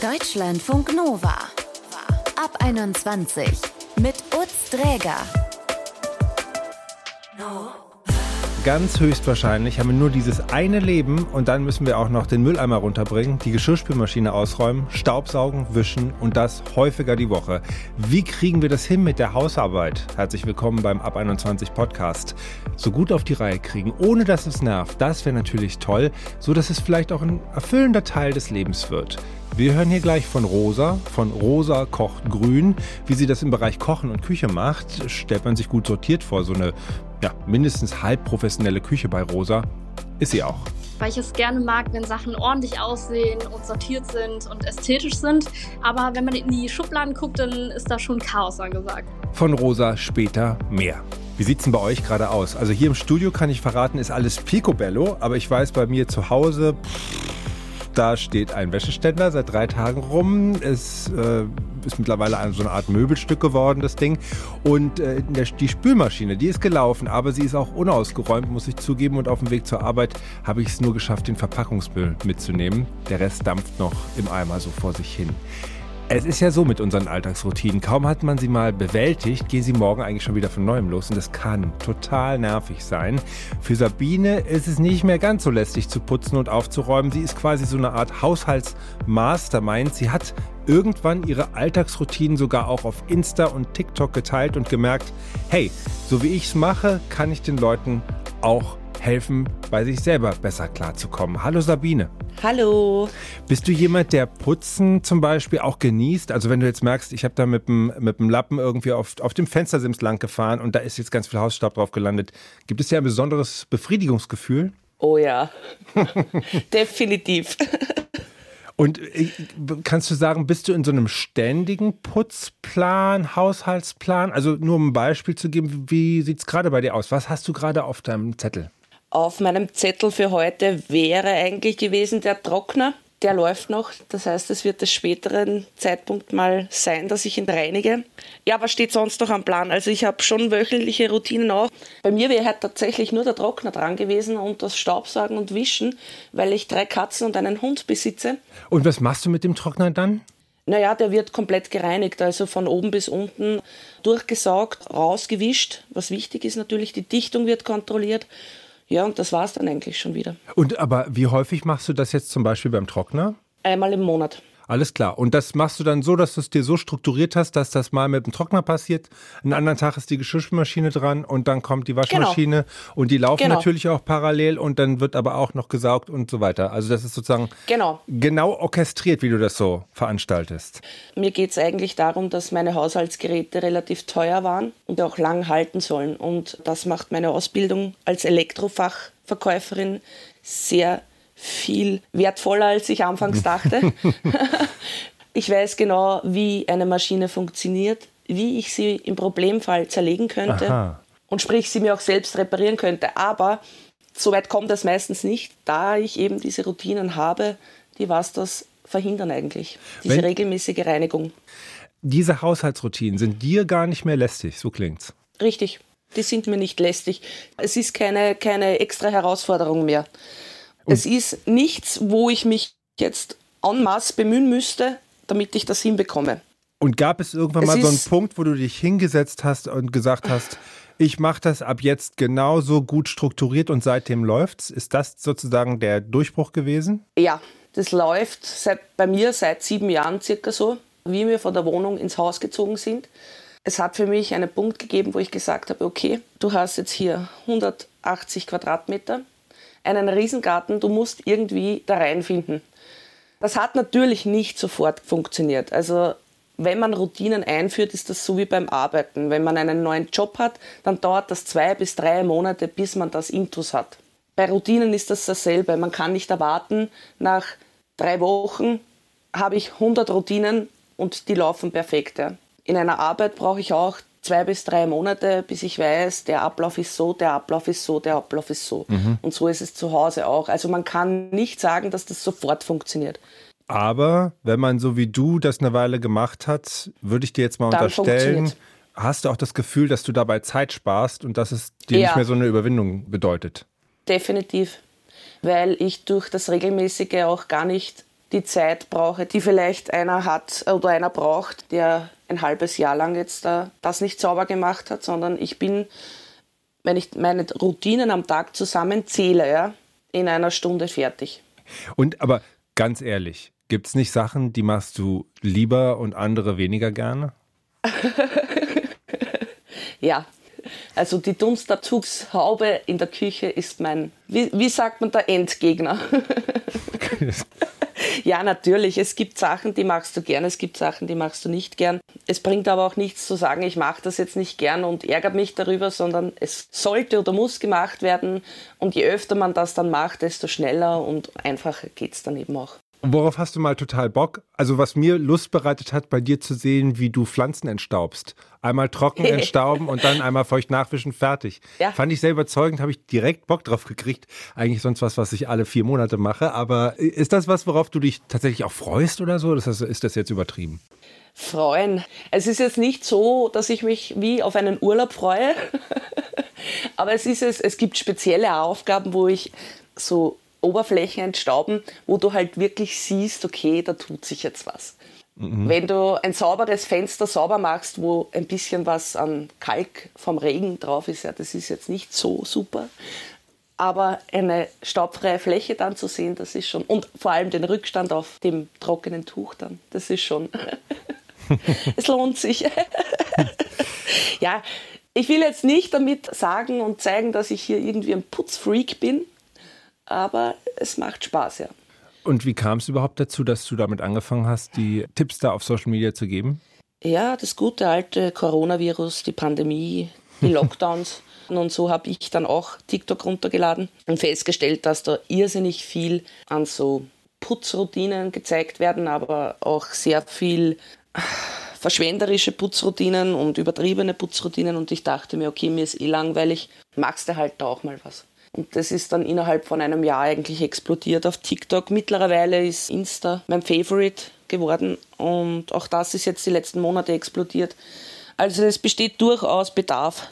Deutschlandfunk Nova. Ab 21 mit Utz Dräger. Ganz höchstwahrscheinlich haben wir nur dieses eine Leben und dann müssen wir auch noch den Mülleimer runterbringen, die Geschirrspülmaschine ausräumen, Staubsaugen, wischen und das häufiger die Woche. Wie kriegen wir das hin mit der Hausarbeit? Herzlich willkommen beim Ab 21 Podcast. So gut auf die Reihe kriegen, ohne dass es nervt, das wäre natürlich toll, so dass es vielleicht auch ein erfüllender Teil des Lebens wird. Wir hören hier gleich von Rosa, von Rosa kocht grün. Wie sie das im Bereich Kochen und Küche macht, stellt man sich gut sortiert vor. So eine ja, mindestens halb professionelle Küche bei Rosa ist sie auch. Weil ich es gerne mag, wenn Sachen ordentlich aussehen und sortiert sind und ästhetisch sind. Aber wenn man in die Schubladen guckt, dann ist da schon Chaos angesagt. Von Rosa später mehr. Wie sieht es denn bei euch gerade aus? Also hier im Studio kann ich verraten, ist alles picobello, aber ich weiß bei mir zu Hause, pff, da steht ein Wäscheständer seit drei Tagen rum. Es äh, ist mittlerweile so eine Art Möbelstück geworden, das Ding. Und äh, die Spülmaschine, die ist gelaufen, aber sie ist auch unausgeräumt, muss ich zugeben. Und auf dem Weg zur Arbeit habe ich es nur geschafft, den Verpackungsmüll mitzunehmen. Der Rest dampft noch im Eimer so vor sich hin. Es ist ja so mit unseren Alltagsroutinen. Kaum hat man sie mal bewältigt, gehen sie morgen eigentlich schon wieder von neuem los. Und das kann total nervig sein. Für Sabine ist es nicht mehr ganz so lästig zu putzen und aufzuräumen. Sie ist quasi so eine Art Haushaltsmastermind. Sie hat irgendwann ihre Alltagsroutinen sogar auch auf Insta und TikTok geteilt und gemerkt, hey, so wie ich es mache, kann ich den Leuten auch helfen, bei sich selber besser klarzukommen. Hallo Sabine. Hallo. Bist du jemand, der Putzen zum Beispiel auch genießt? Also wenn du jetzt merkst, ich habe da mit dem, mit dem Lappen irgendwie auf, auf dem Fenstersims lang gefahren und da ist jetzt ganz viel Hausstaub drauf gelandet. Gibt es ja ein besonderes Befriedigungsgefühl? Oh ja, definitiv. Und äh, kannst du sagen, bist du in so einem ständigen Putzplan, Haushaltsplan? Also nur um ein Beispiel zu geben, wie sieht es gerade bei dir aus? Was hast du gerade auf deinem Zettel? Auf meinem Zettel für heute wäre eigentlich gewesen der Trockner. Der läuft noch. Das heißt, es wird des späteren Zeitpunkt mal sein, dass ich ihn reinige. Ja, was steht sonst noch am Plan? Also ich habe schon wöchentliche Routinen auch. Bei mir wäre halt tatsächlich nur der Trockner dran gewesen und das Staubsaugen und Wischen, weil ich drei Katzen und einen Hund besitze. Und was machst du mit dem Trockner dann? Naja, der wird komplett gereinigt, also von oben bis unten durchgesaugt, rausgewischt. Was wichtig ist natürlich, die Dichtung wird kontrolliert ja, und das war es dann eigentlich schon wieder. Und aber wie häufig machst du das jetzt zum Beispiel beim Trockner? Einmal im Monat. Alles klar. Und das machst du dann so, dass du es dir so strukturiert hast, dass das mal mit dem Trockner passiert. Einen anderen Tag ist die Geschirrspülmaschine dran und dann kommt die Waschmaschine genau. und die laufen genau. natürlich auch parallel und dann wird aber auch noch gesaugt und so weiter. Also das ist sozusagen genau, genau orchestriert, wie du das so veranstaltest. Mir geht es eigentlich darum, dass meine Haushaltsgeräte relativ teuer waren und auch lang halten sollen. Und das macht meine Ausbildung als Elektrofachverkäuferin sehr viel wertvoller, als ich anfangs dachte. ich weiß genau, wie eine Maschine funktioniert, wie ich sie im Problemfall zerlegen könnte Aha. und sprich sie mir auch selbst reparieren könnte. Aber so weit kommt das meistens nicht, da ich eben diese Routinen habe, die was das verhindern eigentlich. Diese Wenn regelmäßige Reinigung. Diese Haushaltsroutinen sind dir gar nicht mehr lästig, so klingt's. Richtig. Die sind mir nicht lästig. Es ist keine, keine extra Herausforderung mehr. Es ist nichts, wo ich mich jetzt en masse bemühen müsste, damit ich das hinbekomme. Und gab es irgendwann es mal so einen Punkt, wo du dich hingesetzt hast und gesagt hast, ich mache das ab jetzt genauso gut strukturiert und seitdem läuft's? Ist das sozusagen der Durchbruch gewesen? Ja, das läuft seit, bei mir seit sieben Jahren circa so, wie wir von der Wohnung ins Haus gezogen sind. Es hat für mich einen Punkt gegeben, wo ich gesagt habe, okay, du hast jetzt hier 180 Quadratmeter, einen Riesengarten, du musst irgendwie da reinfinden. Das hat natürlich nicht sofort funktioniert. Also wenn man Routinen einführt, ist das so wie beim Arbeiten. Wenn man einen neuen Job hat, dann dauert das zwei bis drei Monate, bis man das Intus hat. Bei Routinen ist das dasselbe. Man kann nicht erwarten, nach drei Wochen habe ich 100 Routinen und die laufen perfekt. In einer Arbeit brauche ich auch zwei bis drei Monate, bis ich weiß, der Ablauf ist so, der Ablauf ist so, der Ablauf ist so. Mhm. Und so ist es zu Hause auch. Also man kann nicht sagen, dass das sofort funktioniert. Aber wenn man so wie du das eine Weile gemacht hat, würde ich dir jetzt mal Dann unterstellen, hast du auch das Gefühl, dass du dabei Zeit sparst und dass es dir ja. nicht mehr so eine Überwindung bedeutet? Definitiv. Weil ich durch das Regelmäßige auch gar nicht die Zeit brauche, die vielleicht einer hat oder einer braucht, der ein halbes Jahr lang jetzt äh, das nicht sauber gemacht hat, sondern ich bin, wenn ich meine Routinen am Tag zusammenzähle, ja, in einer Stunde fertig. Und aber ganz ehrlich, gibt es nicht Sachen, die machst du lieber und andere weniger gerne? ja, also die Dunstabzugshaube in der Küche ist mein, wie, wie sagt man, der Endgegner. ja, natürlich. Es gibt Sachen, die machst du gern, es gibt Sachen, die machst du nicht gern. Es bringt aber auch nichts zu sagen, ich mache das jetzt nicht gern und ärgere mich darüber, sondern es sollte oder muss gemacht werden. Und je öfter man das dann macht, desto schneller und einfacher geht es dann eben auch. Worauf hast du mal total Bock? Also was mir Lust bereitet hat, bei dir zu sehen, wie du Pflanzen entstaubst. Einmal trocken entstauben und dann einmal feucht nachwischen, fertig. Ja. Fand ich sehr überzeugend, habe ich direkt Bock drauf gekriegt. Eigentlich sonst was, was ich alle vier Monate mache. Aber ist das was, worauf du dich tatsächlich auch freust oder so? Das heißt, ist das jetzt übertrieben? Freuen. Es ist jetzt nicht so, dass ich mich wie auf einen Urlaub freue. Aber es ist es, es gibt spezielle Aufgaben, wo ich so Oberflächen entstauben, wo du halt wirklich siehst, okay, da tut sich jetzt was. Mhm. Wenn du ein sauberes Fenster sauber machst, wo ein bisschen was an Kalk vom Regen drauf ist, ja, das ist jetzt nicht so super. Aber eine staubfreie Fläche dann zu sehen, das ist schon, und vor allem den Rückstand auf dem trockenen Tuch dann, das ist schon, es lohnt sich. ja, ich will jetzt nicht damit sagen und zeigen, dass ich hier irgendwie ein Putzfreak bin aber es macht Spaß, ja. Und wie kam es überhaupt dazu, dass du damit angefangen hast, die Tipps da auf Social Media zu geben? Ja, das gute alte Coronavirus, die Pandemie, die Lockdowns. und so habe ich dann auch TikTok runtergeladen und festgestellt, dass da irrsinnig viel an so Putzroutinen gezeigt werden, aber auch sehr viel verschwenderische Putzroutinen und übertriebene Putzroutinen. Und ich dachte mir, okay, mir ist eh langweilig, magst du halt da auch mal was. Und das ist dann innerhalb von einem Jahr eigentlich explodiert auf TikTok. Mittlerweile ist Insta mein Favorite geworden und auch das ist jetzt die letzten Monate explodiert. Also es besteht durchaus Bedarf.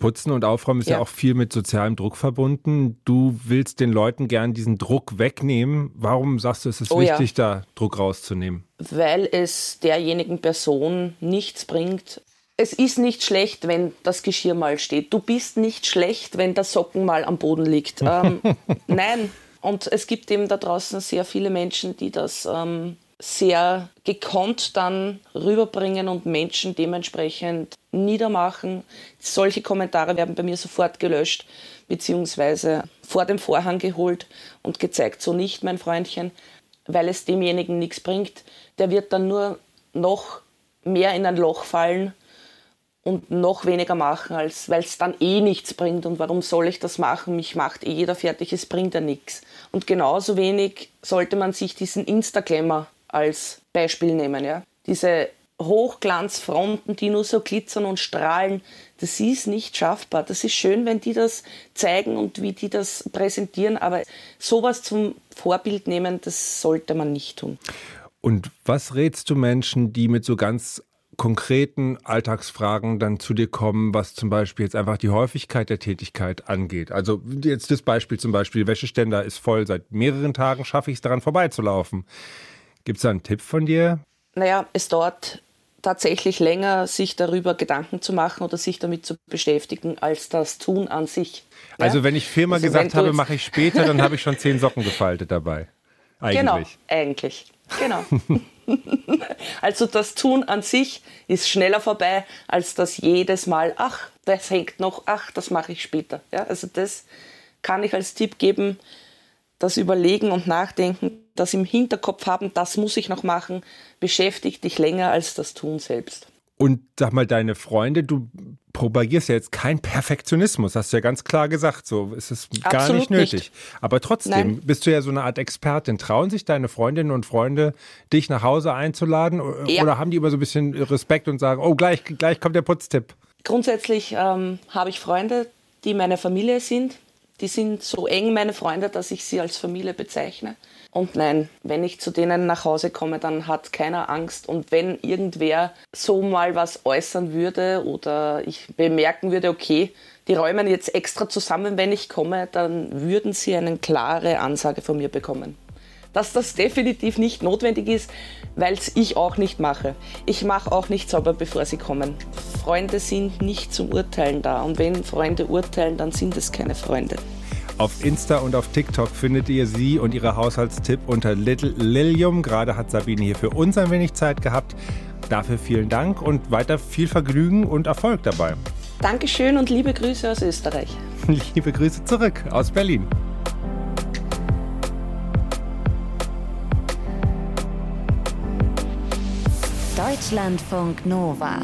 Putzen und Aufräumen ist ja. ja. auch viel mit sozialem Druck verbunden. Du willst den Leuten gern diesen Druck wegnehmen. Warum sagst du, es ist oh, wichtig, ja. da Druck rauszunehmen? Weil es derjenigen Person nichts bringt, es ist nicht schlecht, wenn das Geschirr mal steht. Du bist nicht schlecht, wenn der Socken mal am Boden liegt. Ähm, nein. Und es gibt eben da draußen sehr viele Menschen, die das ähm, sehr gekonnt dann rüberbringen und Menschen dementsprechend niedermachen. Solche Kommentare werden bei mir sofort gelöscht, beziehungsweise vor dem Vorhang geholt und gezeigt, so nicht, mein Freundchen, weil es demjenigen nichts bringt. Der wird dann nur noch mehr in ein Loch fallen und noch weniger machen, als weil es dann eh nichts bringt. Und warum soll ich das machen? Mich macht eh jeder fertig, es bringt ja nichts. Und genauso wenig sollte man sich diesen Instagrammer als Beispiel nehmen. Ja? Diese Hochglanzfronten, die nur so glitzern und strahlen, das ist nicht schaffbar. Das ist schön, wenn die das zeigen und wie die das präsentieren, aber sowas zum Vorbild nehmen, das sollte man nicht tun. Und was rätst du Menschen, die mit so ganz konkreten Alltagsfragen dann zu dir kommen, was zum Beispiel jetzt einfach die Häufigkeit der Tätigkeit angeht. Also jetzt das Beispiel zum Beispiel, Wäscheständer ist voll, seit mehreren Tagen schaffe ich es daran vorbeizulaufen. Gibt es da einen Tipp von dir? Naja, es dauert tatsächlich länger, sich darüber Gedanken zu machen oder sich damit zu beschäftigen, als das Tun an sich. Ja? Also wenn ich viermal also gesagt habe, mache ich später, dann habe ich schon zehn Socken gefaltet dabei. Eigentlich. Genau, eigentlich. Genau. also das Tun an sich ist schneller vorbei, als das jedes Mal, ach, das hängt noch, ach, das mache ich später. Ja, also das kann ich als Tipp geben, das Überlegen und Nachdenken, das im Hinterkopf haben, das muss ich noch machen, beschäftigt dich länger als das Tun selbst. Und sag mal, deine Freunde, du propagierst ja jetzt keinen Perfektionismus, hast du ja ganz klar gesagt, so ist es Absolut gar nicht nötig. Nicht. Aber trotzdem Nein. bist du ja so eine Art Expertin. Trauen sich deine Freundinnen und Freunde, dich nach Hause einzuladen? Ja. Oder haben die immer so ein bisschen Respekt und sagen, oh, gleich, gleich kommt der Putztipp? Grundsätzlich ähm, habe ich Freunde, die meine Familie sind. Die sind so eng meine Freunde, dass ich sie als Familie bezeichne. Und nein, wenn ich zu denen nach Hause komme, dann hat keiner Angst. Und wenn irgendwer so mal was äußern würde oder ich bemerken würde, okay, die räumen jetzt extra zusammen, wenn ich komme, dann würden sie eine klare Ansage von mir bekommen. Dass das definitiv nicht notwendig ist, weil es ich auch nicht mache. Ich mache auch nicht sauber, bevor sie kommen. Freunde sind nicht zum Urteilen da und wenn Freunde urteilen, dann sind es keine Freunde. Auf Insta und auf TikTok findet ihr sie und ihre Haushaltstipp unter Little Lilium. Gerade hat Sabine hier für uns ein wenig Zeit gehabt. Dafür vielen Dank und weiter viel Vergnügen und Erfolg dabei. Dankeschön und liebe Grüße aus Österreich. Liebe Grüße zurück aus Berlin. Deutschlandfunk Nova.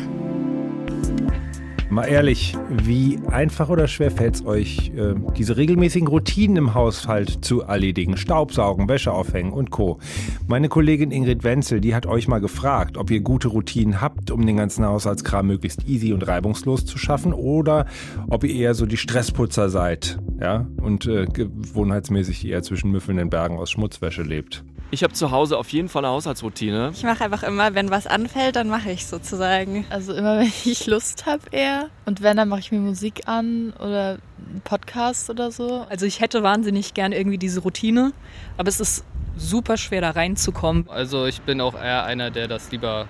Mal ehrlich, wie einfach oder schwer fällt es euch, äh, diese regelmäßigen Routinen im Haushalt zu erledigen? Staubsaugen, Wäsche aufhängen und Co. Meine Kollegin Ingrid Wenzel, die hat euch mal gefragt, ob ihr gute Routinen habt, um den ganzen Haushaltskram möglichst easy und reibungslos zu schaffen oder ob ihr eher so die Stressputzer seid ja, und äh, gewohnheitsmäßig eher zwischen müffelnden Bergen aus Schmutzwäsche lebt. Ich habe zu Hause auf jeden Fall eine Haushaltsroutine. Ich mache einfach immer, wenn was anfällt, dann mache ich sozusagen. Also immer, wenn ich Lust habe eher. Und wenn, dann mache ich mir Musik an oder einen Podcast oder so. Also ich hätte wahnsinnig gern irgendwie diese Routine, aber es ist super schwer da reinzukommen. Also ich bin auch eher einer, der das lieber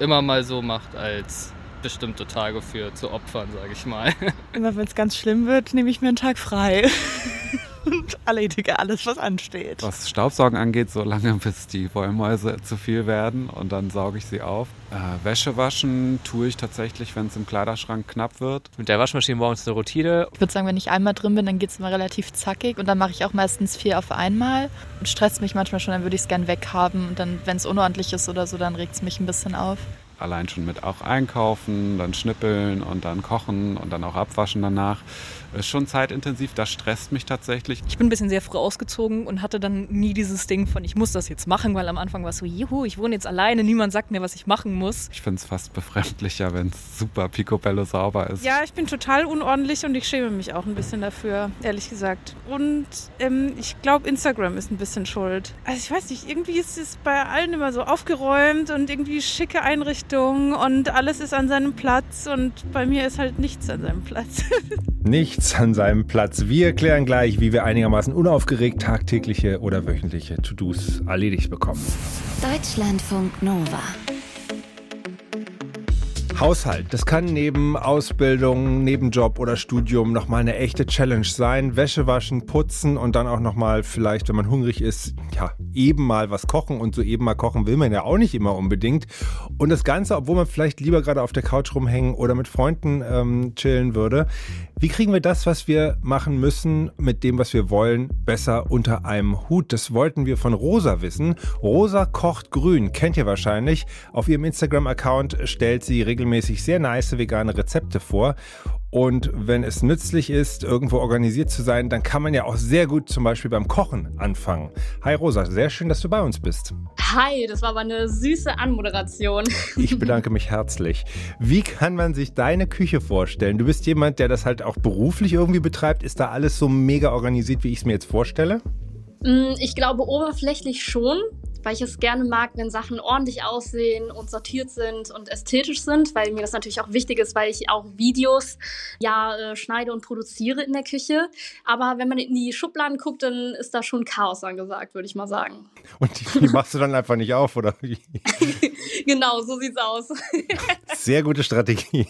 immer mal so macht, als bestimmte Tage für zu opfern, sage ich mal. Immer wenn es ganz schlimm wird, nehme ich mir einen Tag frei. und erledige alles, was ansteht. Was Staubsaugen angeht, so lange bis die Wollmäuse zu viel werden und dann sauge ich sie auf. Äh, Wäsche waschen tue ich tatsächlich, wenn es im Kleiderschrank knapp wird. Mit der Waschmaschine morgens eine Routine. Ich würde sagen, wenn ich einmal drin bin, dann geht es immer relativ zackig und dann mache ich auch meistens viel auf einmal. Und stresst mich manchmal schon, dann würde ich es gern weghaben und dann, wenn es unordentlich ist oder so, dann regt es mich ein bisschen auf allein schon mit auch einkaufen, dann schnippeln und dann kochen und dann auch abwaschen danach. Ist schon zeitintensiv, das stresst mich tatsächlich. Ich bin ein bisschen sehr früh ausgezogen und hatte dann nie dieses Ding von, ich muss das jetzt machen, weil am Anfang war es so, juhu, ich wohne jetzt alleine, niemand sagt mir, was ich machen muss. Ich finde es fast befremdlicher, wenn es super picobello sauber ist. Ja, ich bin total unordentlich und ich schäme mich auch ein bisschen dafür, ehrlich gesagt. Und ähm, ich glaube, Instagram ist ein bisschen schuld. Also ich weiß nicht, irgendwie ist es bei allen immer so aufgeräumt und irgendwie schicke Einrichtungen und alles ist an seinem Platz und bei mir ist halt nichts an seinem Platz. Nichts nichts an seinem Platz. Wir klären gleich, wie wir einigermaßen unaufgeregt tagtägliche oder wöchentliche To-Dos erledigt bekommen. Deutschlandfunk Nova. Haushalt, das kann neben Ausbildung, Nebenjob oder Studium nochmal eine echte Challenge sein. Wäsche waschen, putzen und dann auch nochmal vielleicht, wenn man hungrig ist, ja, eben mal was kochen und so eben mal kochen will man ja auch nicht immer unbedingt. Und das Ganze, obwohl man vielleicht lieber gerade auf der Couch rumhängen oder mit Freunden ähm, chillen würde. Wie kriegen wir das, was wir machen müssen, mit dem, was wir wollen, besser unter einem Hut? Das wollten wir von Rosa wissen. Rosa kocht grün, kennt ihr wahrscheinlich. Auf ihrem Instagram-Account stellt sie regelmäßig sehr nice vegane Rezepte vor. Und wenn es nützlich ist, irgendwo organisiert zu sein, dann kann man ja auch sehr gut zum Beispiel beim Kochen anfangen. Hi Rosa, sehr schön, dass du bei uns bist. Hi, das war aber eine süße Anmoderation. Ich bedanke mich herzlich. Wie kann man sich deine Küche vorstellen? Du bist jemand, der das halt auch beruflich irgendwie betreibt. Ist da alles so mega organisiert, wie ich es mir jetzt vorstelle? Mm, ich glaube oberflächlich schon weil ich es gerne mag, wenn Sachen ordentlich aussehen und sortiert sind und ästhetisch sind, weil mir das natürlich auch wichtig ist, weil ich auch Videos ja äh, schneide und produziere in der Küche. Aber wenn man in die Schubladen guckt, dann ist da schon Chaos angesagt, würde ich mal sagen. Und die, die machst du dann einfach nicht auf, oder wie? genau, so sieht's aus. Sehr gute Strategie.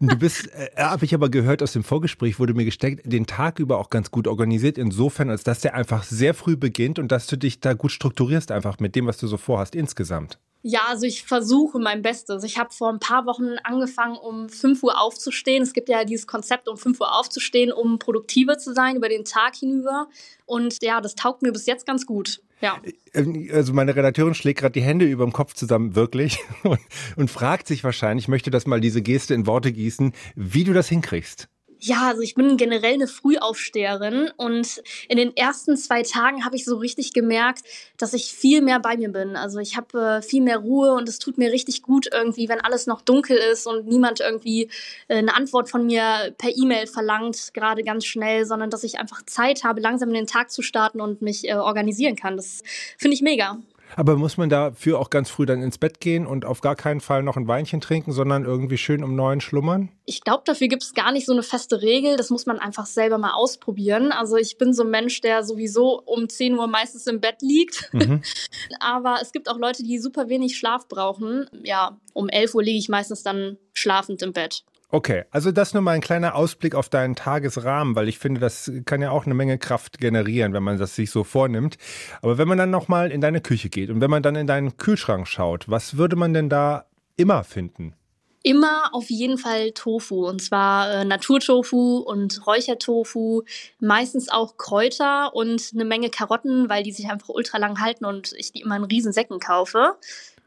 Du bist, äh, habe ich aber gehört aus dem Vorgespräch, wurde mir gesteckt, den Tag über auch ganz gut organisiert, insofern, als dass der einfach sehr früh beginnt und dass du dich da gut strukturierst, einfach mit dem, was du so vorhast insgesamt. Ja, also ich versuche mein Bestes. Ich habe vor ein paar Wochen angefangen, um 5 Uhr aufzustehen. Es gibt ja dieses Konzept, um 5 Uhr aufzustehen, um produktiver zu sein über den Tag hinüber. Und ja, das taugt mir bis jetzt ganz gut. Ja. Äh, also meine Redakteurin schlägt gerade die Hände über dem Kopf zusammen, wirklich, und, und fragt sich wahrscheinlich, ich möchte das mal diese Geste in Worte gießen, wie du das hinkriegst. Ja, also ich bin generell eine Frühaufsteherin und in den ersten zwei Tagen habe ich so richtig gemerkt, dass ich viel mehr bei mir bin. Also ich habe äh, viel mehr Ruhe und es tut mir richtig gut irgendwie, wenn alles noch dunkel ist und niemand irgendwie äh, eine Antwort von mir per E-Mail verlangt, gerade ganz schnell, sondern dass ich einfach Zeit habe, langsam in den Tag zu starten und mich äh, organisieren kann. Das finde ich mega. Aber muss man dafür auch ganz früh dann ins Bett gehen und auf gar keinen Fall noch ein Weinchen trinken, sondern irgendwie schön um neun schlummern? Ich glaube, dafür gibt es gar nicht so eine feste Regel. Das muss man einfach selber mal ausprobieren. Also ich bin so ein Mensch, der sowieso um 10 Uhr meistens im Bett liegt. Mhm. Aber es gibt auch Leute, die super wenig Schlaf brauchen. Ja, um 11 Uhr liege ich meistens dann schlafend im Bett. Okay, also das nur mal ein kleiner Ausblick auf deinen Tagesrahmen, weil ich finde, das kann ja auch eine Menge Kraft generieren, wenn man das sich so vornimmt. Aber wenn man dann nochmal in deine Küche geht und wenn man dann in deinen Kühlschrank schaut, was würde man denn da immer finden? Immer auf jeden Fall Tofu und zwar äh, Naturtofu und Räuchertofu, meistens auch Kräuter und eine Menge Karotten, weil die sich einfach ultra lang halten und ich die immer in riesen Säcken kaufe.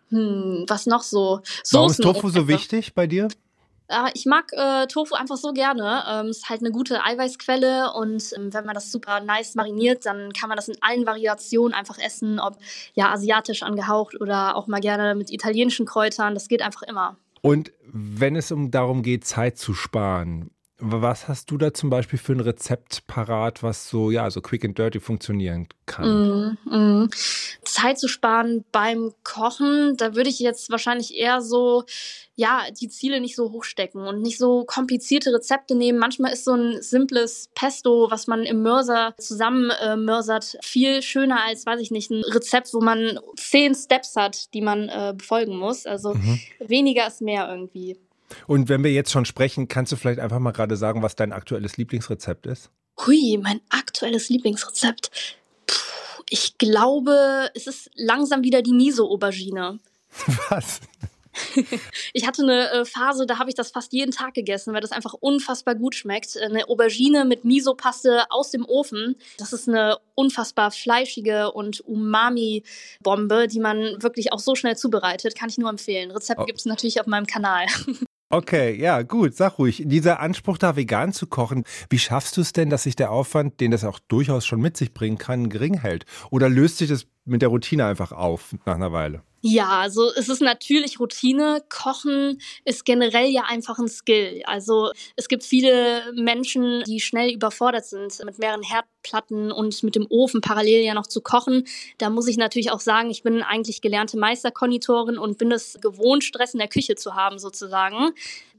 Hm, was noch so? Soßen Warum ist Tofu so wichtig bei dir? Äh, ich mag äh, Tofu einfach so gerne. Ähm, ist halt eine gute Eiweißquelle und ähm, wenn man das super nice mariniert, dann kann man das in allen Variationen einfach essen, ob ja asiatisch angehaucht oder auch mal gerne mit italienischen Kräutern. Das geht einfach immer. Und wenn es um darum geht, Zeit zu sparen, was hast du da zum Beispiel für ein Rezept parat, was so, ja, so quick and dirty funktionieren kann? Mm, mm. Zeit zu sparen beim Kochen, da würde ich jetzt wahrscheinlich eher so, ja, die Ziele nicht so hoch stecken und nicht so komplizierte Rezepte nehmen. Manchmal ist so ein simples Pesto, was man im Mörser zusammenmörsert, äh, viel schöner als, weiß ich nicht, ein Rezept, wo man zehn Steps hat, die man äh, befolgen muss. Also mhm. weniger ist mehr irgendwie. Und wenn wir jetzt schon sprechen, kannst du vielleicht einfach mal gerade sagen, was dein aktuelles Lieblingsrezept ist? Hui, mein aktuelles Lieblingsrezept. Puh, ich glaube, es ist langsam wieder die Miso-Aubergine. Was? ich hatte eine äh, Phase, da habe ich das fast jeden Tag gegessen, weil das einfach unfassbar gut schmeckt. Eine Aubergine mit Miso-Paste aus dem Ofen. Das ist eine unfassbar fleischige und Umami-Bombe, die man wirklich auch so schnell zubereitet. Kann ich nur empfehlen. Rezept oh. gibt es natürlich auf meinem Kanal. Okay, ja, gut, sag ruhig. Dieser Anspruch, da vegan zu kochen, wie schaffst du es denn, dass sich der Aufwand, den das auch durchaus schon mit sich bringen kann, gering hält? Oder löst sich das mit der Routine einfach auf nach einer Weile? Ja, also es ist natürlich Routine. Kochen ist generell ja einfach ein Skill. Also es gibt viele Menschen, die schnell überfordert sind mit mehreren Herdplatten und mit dem Ofen parallel ja noch zu kochen. Da muss ich natürlich auch sagen, ich bin eigentlich gelernte Meisterkonditorin und bin es gewohnt, Stress in der Küche zu haben sozusagen.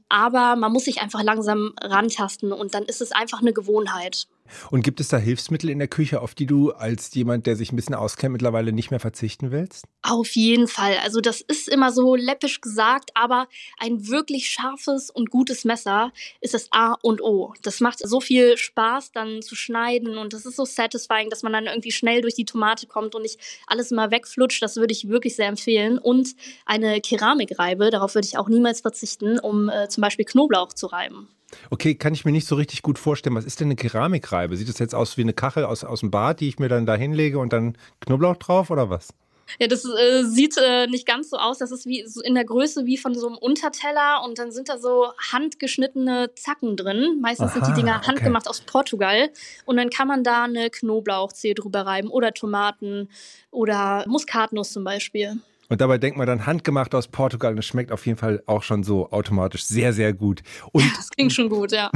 Aber man muss sich einfach langsam rantasten und dann ist es einfach eine Gewohnheit. Und gibt es da Hilfsmittel in der Küche, auf die du als jemand, der sich ein bisschen auskennt, mittlerweile nicht mehr verzichten willst? Auf jeden Fall. Also das ist immer so läppisch gesagt, aber ein wirklich scharfes und gutes Messer ist das A und O. Das macht so viel Spaß dann zu schneiden und das ist so satisfying, dass man dann irgendwie schnell durch die Tomate kommt und nicht alles immer wegflutscht. Das würde ich wirklich sehr empfehlen. Und eine Keramikreibe, darauf würde ich auch niemals verzichten, um äh, zum Beispiel Knoblauch zu reiben. Okay, kann ich mir nicht so richtig gut vorstellen. Was ist denn eine Keramikreibe? Sieht das jetzt aus wie eine Kachel aus, aus dem Bad, die ich mir dann da hinlege und dann Knoblauch drauf oder was? Ja, das äh, sieht äh, nicht ganz so aus. Das ist wie so in der Größe wie von so einem Unterteller und dann sind da so handgeschnittene Zacken drin. Meistens Aha, sind die Dinger handgemacht aus Portugal und dann kann man da eine Knoblauchzehe drüber reiben oder Tomaten oder Muskatnuss zum Beispiel. Und dabei denkt man dann handgemacht aus Portugal und es schmeckt auf jeden Fall auch schon so automatisch sehr, sehr gut. Und das klingt schon gut, ja.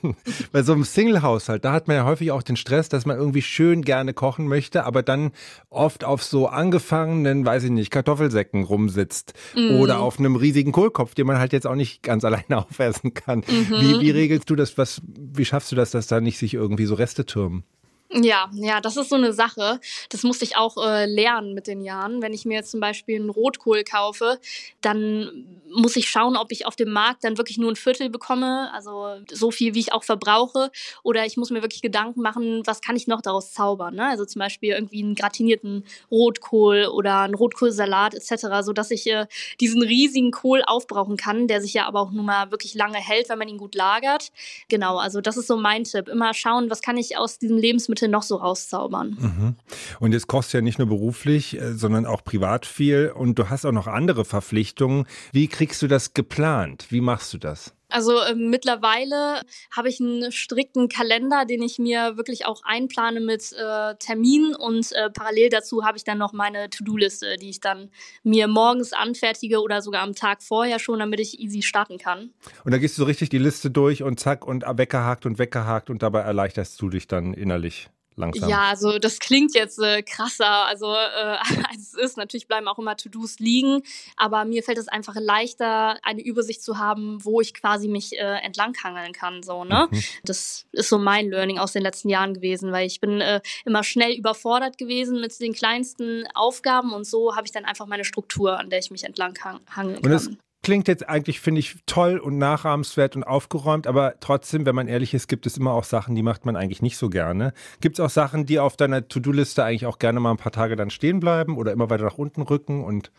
bei so einem Single-Haushalt, da hat man ja häufig auch den Stress, dass man irgendwie schön gerne kochen möchte, aber dann oft auf so angefangenen, weiß ich nicht, Kartoffelsäcken rumsitzt mm. oder auf einem riesigen Kohlkopf, den man halt jetzt auch nicht ganz alleine aufessen kann. Mhm. Wie, wie regelst du das? Was, wie schaffst du das, dass da nicht sich irgendwie so Reste türmen? Ja, ja, das ist so eine Sache. Das musste ich auch äh, lernen mit den Jahren. Wenn ich mir jetzt zum Beispiel einen Rotkohl kaufe, dann muss ich schauen, ob ich auf dem Markt dann wirklich nur ein Viertel bekomme, also so viel, wie ich auch verbrauche. Oder ich muss mir wirklich Gedanken machen, was kann ich noch daraus zaubern. Ne? Also zum Beispiel irgendwie einen gratinierten Rotkohl oder einen Rotkohlsalat etc., sodass ich äh, diesen riesigen Kohl aufbrauchen kann, der sich ja aber auch nun mal wirklich lange hält, wenn man ihn gut lagert. Genau, also das ist so mein Tipp. Immer schauen, was kann ich aus diesem Lebensmittel Lebensmittel noch so rauszaubern. Mhm. Und kochst du ja nicht nur beruflich, äh, sondern auch privat viel und du hast auch noch andere Verpflichtungen. Wie kriegst du das geplant? Wie machst du das? Also äh, mittlerweile habe ich einen strikten Kalender, den ich mir wirklich auch einplane mit äh, Terminen und äh, parallel dazu habe ich dann noch meine To-Do-Liste, die ich dann mir morgens anfertige oder sogar am Tag vorher schon, damit ich easy starten kann. Und da gehst du so richtig die Liste durch und zack und weggehakt und weggehakt und dabei erleichterst du dich dann innerlich langsam? Ja, also das klingt jetzt äh, krasser, also äh, als es ist. Natürlich bleiben auch immer To-Dos liegen, aber mir fällt es einfach leichter, eine Übersicht zu haben, wo ich quasi mich äh, entlanghangeln kann. So, ne? Mhm. Das ist so mein Learning aus den letzten Jahren gewesen, weil ich bin äh, immer schnell überfordert gewesen mit den kleinsten Aufgaben und so habe ich dann einfach meine Struktur, an der ich mich entlanghangeln kann klingt jetzt eigentlich, finde ich, toll und nachahmenswert und aufgeräumt, aber trotzdem, wenn man ehrlich ist, gibt es immer auch Sachen, die macht man eigentlich nicht so gerne. Gibt es auch Sachen, die auf deiner To-Do-Liste eigentlich auch gerne mal ein paar Tage dann stehen bleiben oder immer weiter nach unten rücken und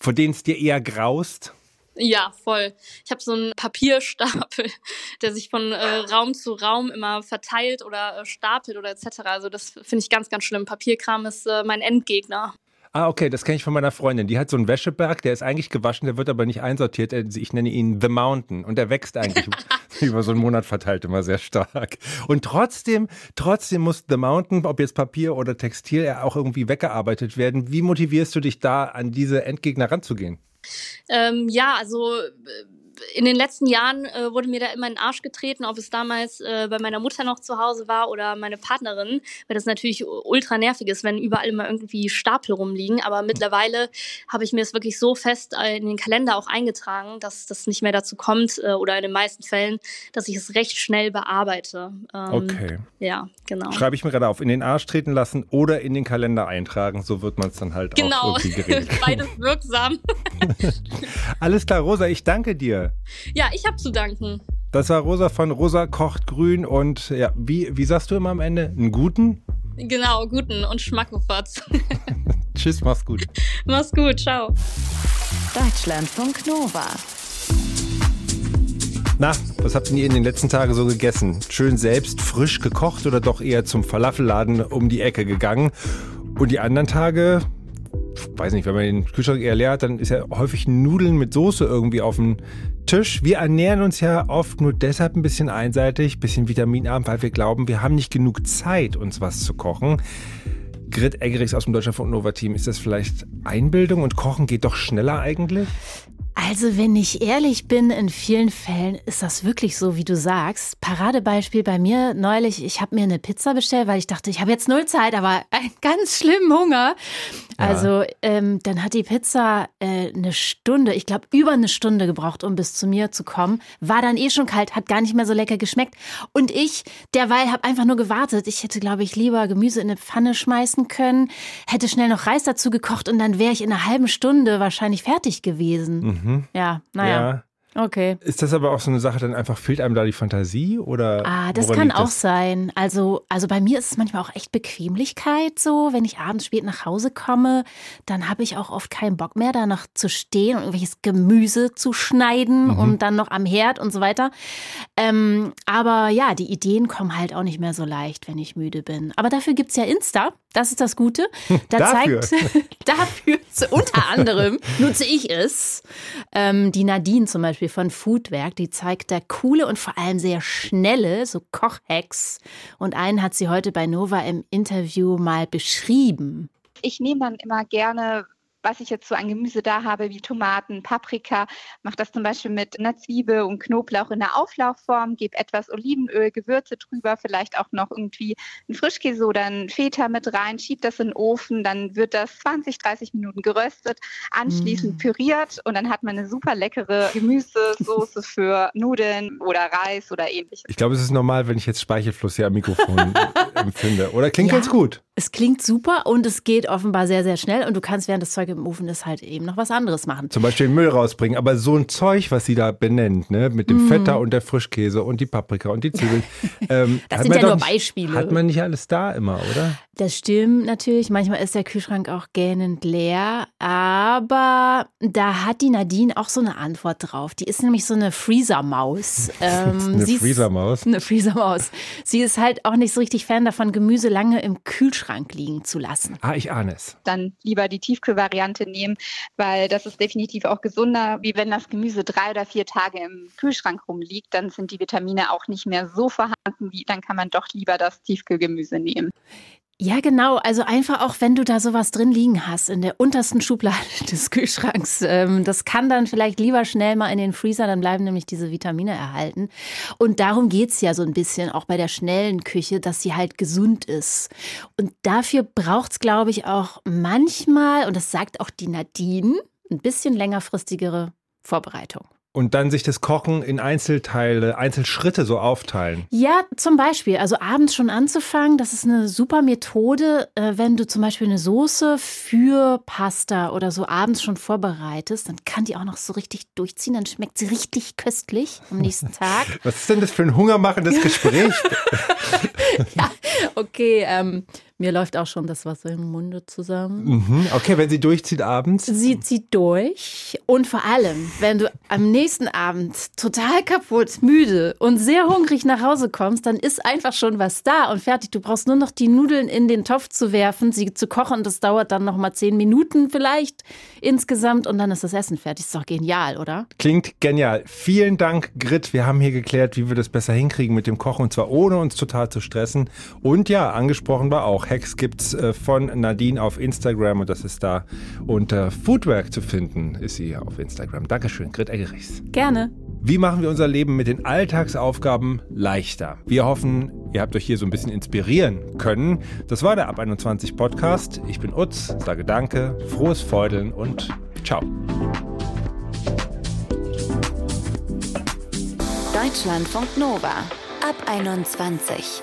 vor denen es dir eher graust? Ja, voll. Ich habe so einen Papierstapel, der sich von äh, Raum zu Raum immer verteilt oder äh, stapelt oder etc. Also das finde ich ganz, ganz schlimm. Papierkram ist äh, mein Endgegner. Ah, okay, das kenne ich von meiner Freundin. Die hat so einen Wäscheberg, der ist eigentlich gewaschen, der wird aber nicht einsortiert. Ich nenne ihn The Mountain und der wächst eigentlich über so einen Monat verteilt immer sehr stark. Und trotzdem, trotzdem muss The Mountain, ob jetzt Papier oder Textil, auch irgendwie weggearbeitet werden. Wie motivierst du dich da, an diese Endgegner ranzugehen? Ähm, ja, also äh, in den letzten Jahren äh, wurde mir da immer in den Arsch getreten, ob es damals äh, bei meiner Mutter noch zu Hause war oder meine Partnerin, weil das natürlich ultra nervig ist, wenn überall immer irgendwie Stapel rumliegen. Aber mittlerweile habe ich mir es wirklich so fest äh, in den Kalender auch eingetragen, dass das nicht mehr dazu kommt äh, oder in den meisten Fällen, dass ich es recht schnell bearbeite. Ähm, okay. Ja, genau. Schreibe ich mir gerade auf, in den Arsch treten lassen oder in den Kalender eintragen. So wird man es dann halt genau. auch irgendwie geregelt. Beides wirksam. Alles klar, Rosa, ich danke dir. Ja, ich habe zu danken. Das war Rosa von Rosa kocht grün und ja, wie, wie sagst du immer am Ende? Einen guten? Genau, guten und Schmackofatz. Tschüss, mach's gut. Mach's gut, ciao. Deutschlandfunk Nova. Na, was habt ihr in den letzten Tagen so gegessen? Schön selbst frisch gekocht oder doch eher zum Falafelladen um die Ecke gegangen? Und die anderen Tage, weiß nicht, wenn man den Kühlschrank eher leer hat, dann ist ja häufig Nudeln mit Soße irgendwie auf dem Tisch. Wir ernähren uns ja oft nur deshalb ein bisschen einseitig, ein bisschen vitaminarm, weil wir glauben, wir haben nicht genug Zeit, uns was zu kochen. Grit Eggerichs aus dem Deutschlandfunk Nova Team, ist das vielleicht Einbildung und Kochen geht doch schneller eigentlich? Also, wenn ich ehrlich bin, in vielen Fällen ist das wirklich so, wie du sagst. Paradebeispiel bei mir neulich, ich habe mir eine Pizza bestellt, weil ich dachte, ich habe jetzt null Zeit, aber einen ganz schlimmen Hunger. Ja. Also, ähm, dann hat die Pizza äh, eine Stunde, ich glaube über eine Stunde gebraucht, um bis zu mir zu kommen. War dann eh schon kalt, hat gar nicht mehr so lecker geschmeckt. Und ich, derweil, habe einfach nur gewartet. Ich hätte, glaube ich, lieber Gemüse in eine Pfanne schmeißen können, hätte schnell noch Reis dazu gekocht und dann wäre ich in einer halben Stunde wahrscheinlich fertig gewesen. Mhm. Mhm. Ja, naja. Ja. Okay. Ist das aber auch so eine Sache, dann einfach fehlt einem da die Fantasie oder? Ah, das kann auch das? sein. Also, also bei mir ist es manchmal auch echt Bequemlichkeit so. Wenn ich abends spät nach Hause komme, dann habe ich auch oft keinen Bock mehr, danach zu stehen und irgendwelches Gemüse zu schneiden mhm. und dann noch am Herd und so weiter. Ähm, aber ja, die Ideen kommen halt auch nicht mehr so leicht, wenn ich müde bin. Aber dafür gibt es ja Insta. Das ist das Gute. Da dafür. zeigt dafür unter anderem nutze ich es. Ähm, die Nadine zum Beispiel von Foodwerk, die zeigt da coole und vor allem sehr schnelle so Kochhacks. Und einen hat sie heute bei Nova im Interview mal beschrieben. Ich nehme dann immer gerne was ich jetzt so an Gemüse da habe, wie Tomaten, Paprika, mache das zum Beispiel mit einer Zwiebel und Knoblauch in der Auflaufform, gebe etwas Olivenöl, Gewürze drüber, vielleicht auch noch irgendwie einen Frischkäse oder einen Feta mit rein, schiebe das in den Ofen, dann wird das 20, 30 Minuten geröstet, anschließend mm. püriert und dann hat man eine super leckere Gemüsesoße für Nudeln oder Reis oder ähnliches. Ich glaube, es ist normal, wenn ich jetzt Speichelfluss hier am Mikrofon empfinde. Oder klingt ja, ganz gut. Es klingt super und es geht offenbar sehr, sehr schnell und du kannst während das Zeug im Ofen ist, halt eben noch was anderes machen. Zum Beispiel Müll rausbringen. Aber so ein Zeug, was sie da benennt, ne, mit dem mm. Feta und der Frischkäse und die Paprika und die Zwiebeln. Ähm, das sind ja nur Beispiele. Hat man nicht alles da immer, oder? Das stimmt natürlich. Manchmal ist der Kühlschrank auch gähnend leer. Aber da hat die Nadine auch so eine Antwort drauf. Die ist nämlich so eine Freezer-Maus. Ähm, eine Freezer-Maus? Eine Freezer-Maus. Sie ist halt auch nicht so richtig Fan davon, Gemüse lange im Kühlschrank liegen zu lassen. Ah, ich ahne es. Dann lieber die Tiefkühlvariante Variante nehmen, weil das ist definitiv auch gesunder, wie wenn das Gemüse drei oder vier Tage im Kühlschrank rumliegt, dann sind die Vitamine auch nicht mehr so vorhanden, wie dann kann man doch lieber das Tiefkühlgemüse nehmen. Ja, genau. Also einfach auch, wenn du da sowas drin liegen hast, in der untersten Schublade des Kühlschranks. Ähm, das kann dann vielleicht lieber schnell mal in den Freezer, dann bleiben nämlich diese Vitamine erhalten. Und darum geht's ja so ein bisschen, auch bei der schnellen Küche, dass sie halt gesund ist. Und dafür braucht's, glaube ich, auch manchmal, und das sagt auch die Nadine, ein bisschen längerfristigere Vorbereitung. Und dann sich das Kochen in Einzelteile, Einzelschritte so aufteilen. Ja, zum Beispiel. Also abends schon anzufangen, das ist eine super Methode, äh, wenn du zum Beispiel eine Soße für Pasta oder so abends schon vorbereitest, dann kann die auch noch so richtig durchziehen, dann schmeckt sie richtig köstlich am nächsten Tag. Was ist denn das für ein hungermachendes Gespräch? ja, okay, ähm, mir läuft auch schon das Wasser im Munde zusammen. Mhm. Okay, wenn sie durchzieht abends? Sie zieht durch. Und vor allem, wenn du am nächsten Abend total kaputt, müde und sehr hungrig nach Hause kommst, dann ist einfach schon was da und fertig. Du brauchst nur noch die Nudeln in den Topf zu werfen, sie zu kochen. Das dauert dann noch mal zehn Minuten vielleicht insgesamt und dann ist das Essen fertig. Ist doch genial, oder? Klingt genial. Vielen Dank, Grit. Wir haben hier geklärt, wie wir das besser hinkriegen mit dem Kochen und zwar ohne uns total zu stressen. Und ja, angesprochen war auch Hacks gibt's äh, von Nadine auf Instagram und das ist da unter Foodwork zu finden, ist sie auf Instagram. Dankeschön, Grit Eggerichs. Gerne. Wie machen wir unser Leben mit den Alltagsaufgaben leichter? Wir hoffen, ihr habt euch hier so ein bisschen inspirieren können. Das war der Ab 21 Podcast. Ich bin Utz, sage Danke, frohes Feudeln und ciao. Deutschlandfunk Nova. Ab 21.